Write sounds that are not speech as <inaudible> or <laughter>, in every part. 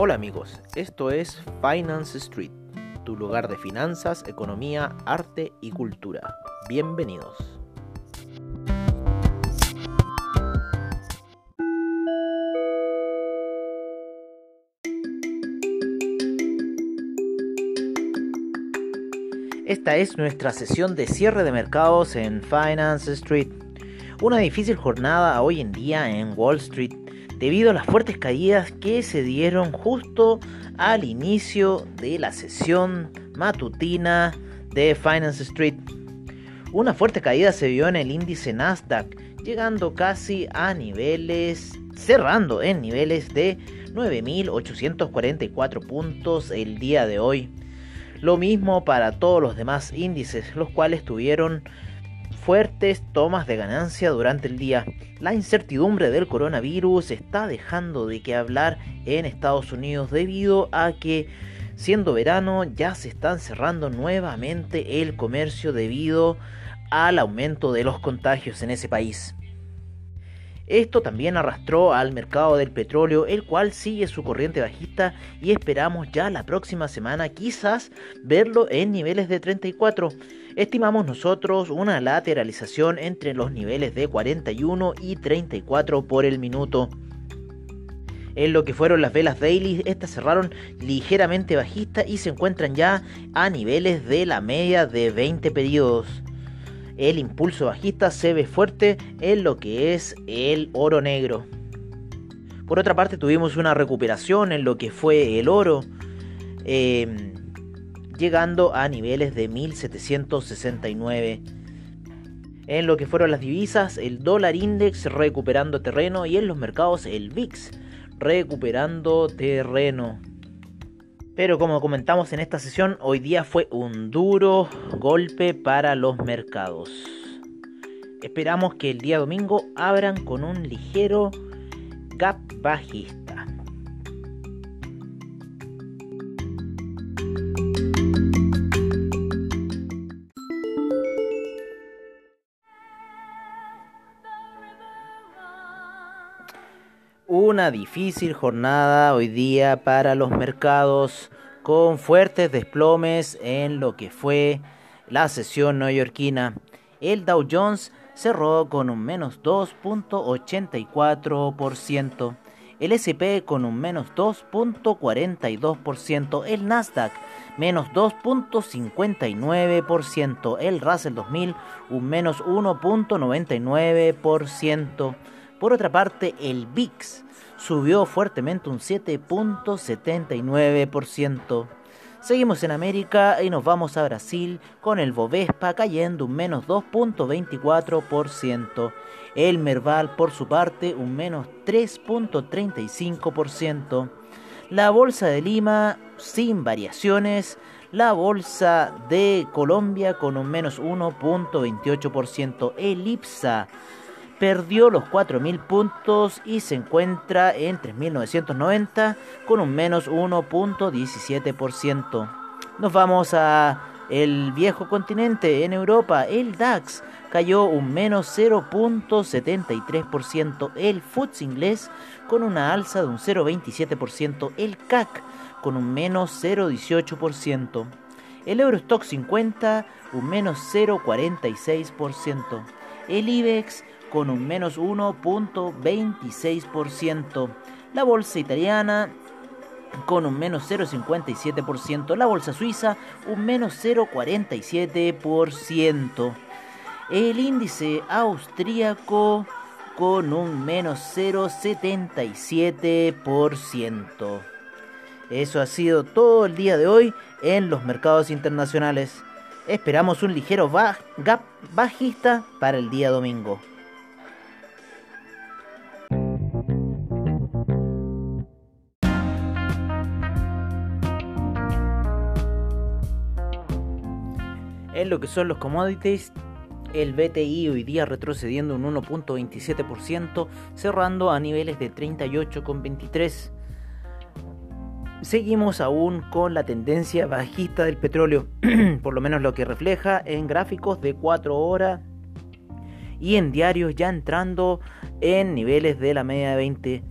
Hola amigos, esto es Finance Street, tu lugar de finanzas, economía, arte y cultura. Bienvenidos. Esta es nuestra sesión de cierre de mercados en Finance Street. Una difícil jornada hoy en día en Wall Street debido a las fuertes caídas que se dieron justo al inicio de la sesión matutina de Finance Street. Una fuerte caída se vio en el índice Nasdaq, llegando casi a niveles, cerrando en niveles de 9.844 puntos el día de hoy. Lo mismo para todos los demás índices, los cuales tuvieron fuertes tomas de ganancia durante el día. La incertidumbre del coronavirus está dejando de que hablar en Estados Unidos debido a que siendo verano ya se están cerrando nuevamente el comercio debido al aumento de los contagios en ese país. Esto también arrastró al mercado del petróleo, el cual sigue su corriente bajista y esperamos ya la próxima semana quizás verlo en niveles de 34. Estimamos nosotros una lateralización entre los niveles de 41 y 34 por el minuto. En lo que fueron las velas daily, estas cerraron ligeramente bajistas y se encuentran ya a niveles de la media de 20 periodos el impulso bajista se ve fuerte en lo que es el oro negro. Por otra parte tuvimos una recuperación en lo que fue el oro, em, llegando a niveles de 1769. En lo que fueron las divisas, el dólar index recuperando terreno y en los mercados el VIX recuperando terreno. Pero como comentamos en esta sesión, hoy día fue un duro golpe para los mercados. Esperamos que el día domingo abran con un ligero gap bajista. Una difícil jornada hoy día para los mercados con fuertes desplomes en lo que fue la sesión neoyorquina. El Dow Jones cerró con un menos 2.84%, el SP con un menos 2.42%, el Nasdaq menos 2.59%, el Russell 2000 un menos 1.99%. Por otra parte, el VIX subió fuertemente un 7.79%. Seguimos en América y nos vamos a Brasil con el Bovespa cayendo un menos 2.24%. El Merval por su parte un menos 3.35%. La Bolsa de Lima sin variaciones. La Bolsa de Colombia con un menos 1.28%. El IPSA perdió los 4.000 puntos y se encuentra en 3.990 con un menos 1.17%. Nos vamos a el viejo continente en Europa, el DAX cayó un menos 0.73%, el FTSE inglés con una alza de un 0.27%, el CAC con un menos 0.18%, el Eurostock 50 un menos 0.46%, el IBEX con un menos 1.26%. La bolsa italiana con un menos 0,57%. La bolsa suiza un menos 0,47%. El índice austríaco con un menos 0,77%. Eso ha sido todo el día de hoy en los mercados internacionales. Esperamos un ligero gap bajista para el día domingo. En lo que son los commodities, el BTI hoy día retrocediendo un 1.27%, cerrando a niveles de 38,23. Seguimos aún con la tendencia bajista del petróleo, <clears throat> por lo menos lo que refleja en gráficos de 4 horas y en diarios ya entrando en niveles de la media de 20.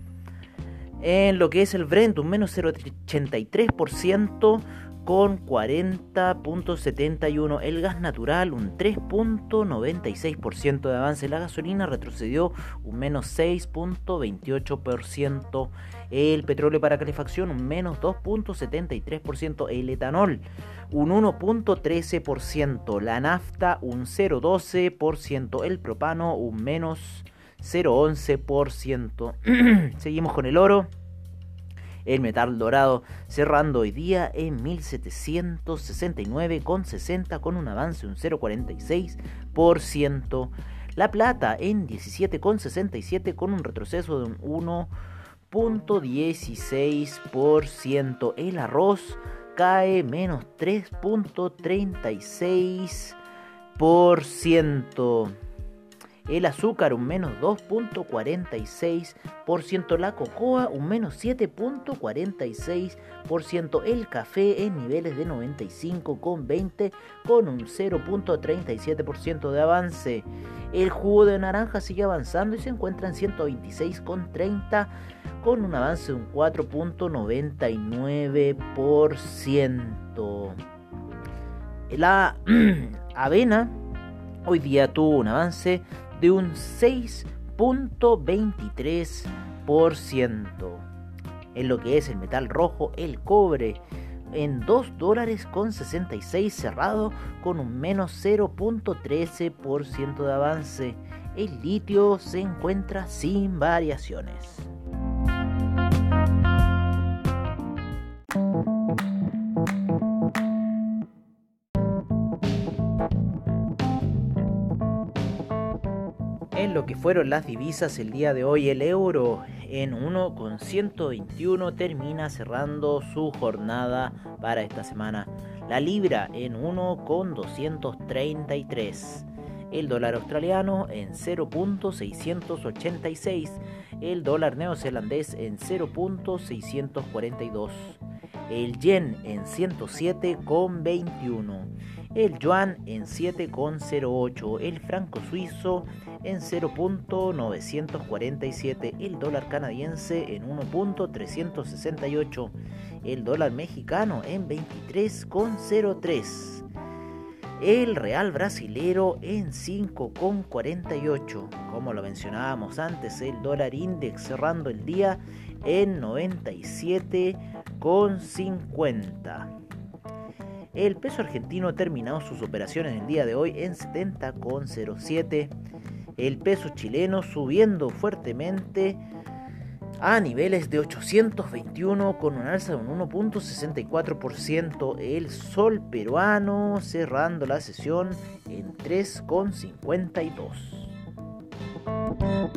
En lo que es el Brent, un menos 0,83% con 40.71. El gas natural, un 3.96% de avance. La gasolina retrocedió un menos 6.28%. El petróleo para calefacción, un menos 2.73%. El etanol, un 1.13%. La nafta, un 0.12%. El propano, un menos 0.11%. <clears throat> Seguimos con el oro el metal dorado, cerrando hoy día en 1769,60 con un avance de un 0,46%. La plata en 17,67 con un retroceso de un 1,16%. El arroz cae menos 3,36% el azúcar un menos 2.46%, la cocoa un menos 7.46%, el café en niveles de 95,20 con un 0.37% de avance. El jugo de naranja sigue avanzando y se encuentra en 126,30 con un avance de un 4.99%. La <clears throat> avena hoy día tuvo un avance de un 6.23%. En lo que es el metal rojo, el cobre en 2 dólares con 66 cerrado con un menos 0.13% de avance. El litio se encuentra sin variaciones. Que fueron las divisas el día de hoy, el euro en 1,121 termina cerrando su jornada para esta semana. La libra en 1,233. El dólar australiano en 0.686. El dólar neozelandés en 0.642. El yen en 107,21 el yuan en 7,08, el franco suizo en 0.947, el dólar canadiense en 1.368, el dólar mexicano en 23,03. El real brasilero en 5,48. Como lo mencionábamos antes, el dólar index cerrando el día en 97,50. El peso argentino ha terminado sus operaciones el día de hoy en 70,07. El peso chileno subiendo fuertemente a niveles de 821 con un alza de un 1.64%. El sol peruano cerrando la sesión en 3,52.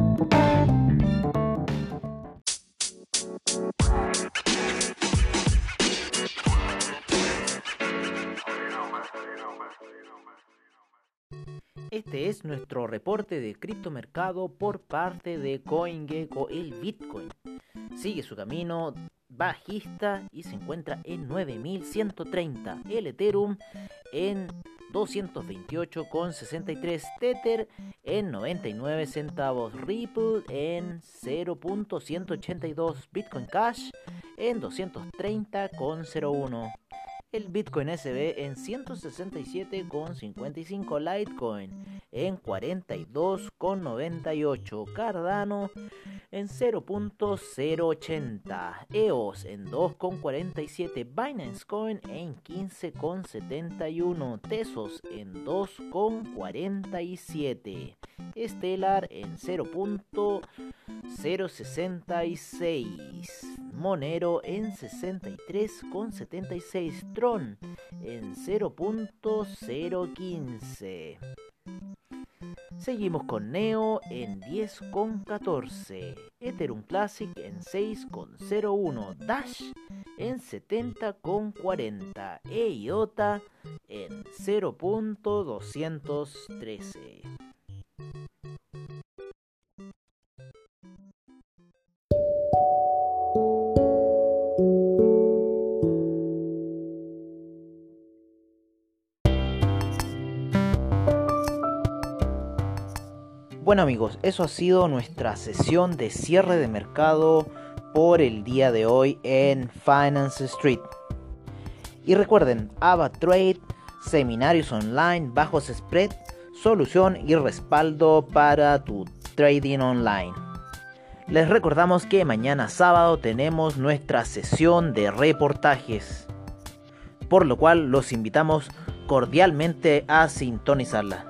Este es nuestro reporte de criptomercado por parte de CoinGecko. El Bitcoin sigue su camino bajista y se encuentra en 9130. El Ethereum en 228,63. Tether en 99 centavos. Ripple en 0.182. Bitcoin Cash en 230,01 el Bitcoin SB en 167,55, Litecoin en 42,98, Cardano en 0.080, EOS en 2,47, Binance Coin en 15,71, Tesos en 2,47, Stellar en 0.066, Monero en 63,76, Tron en 0.015. Seguimos con Neo en 10,14, Ethereum Classic en 6,01, Dash en 70,40 e IOTA en 0.213. Bueno amigos, eso ha sido nuestra sesión de cierre de mercado por el día de hoy en Finance Street. Y recuerden, AVA Trade, seminarios online, bajos spread, solución y respaldo para tu trading online. Les recordamos que mañana sábado tenemos nuestra sesión de reportajes, por lo cual los invitamos cordialmente a sintonizarla.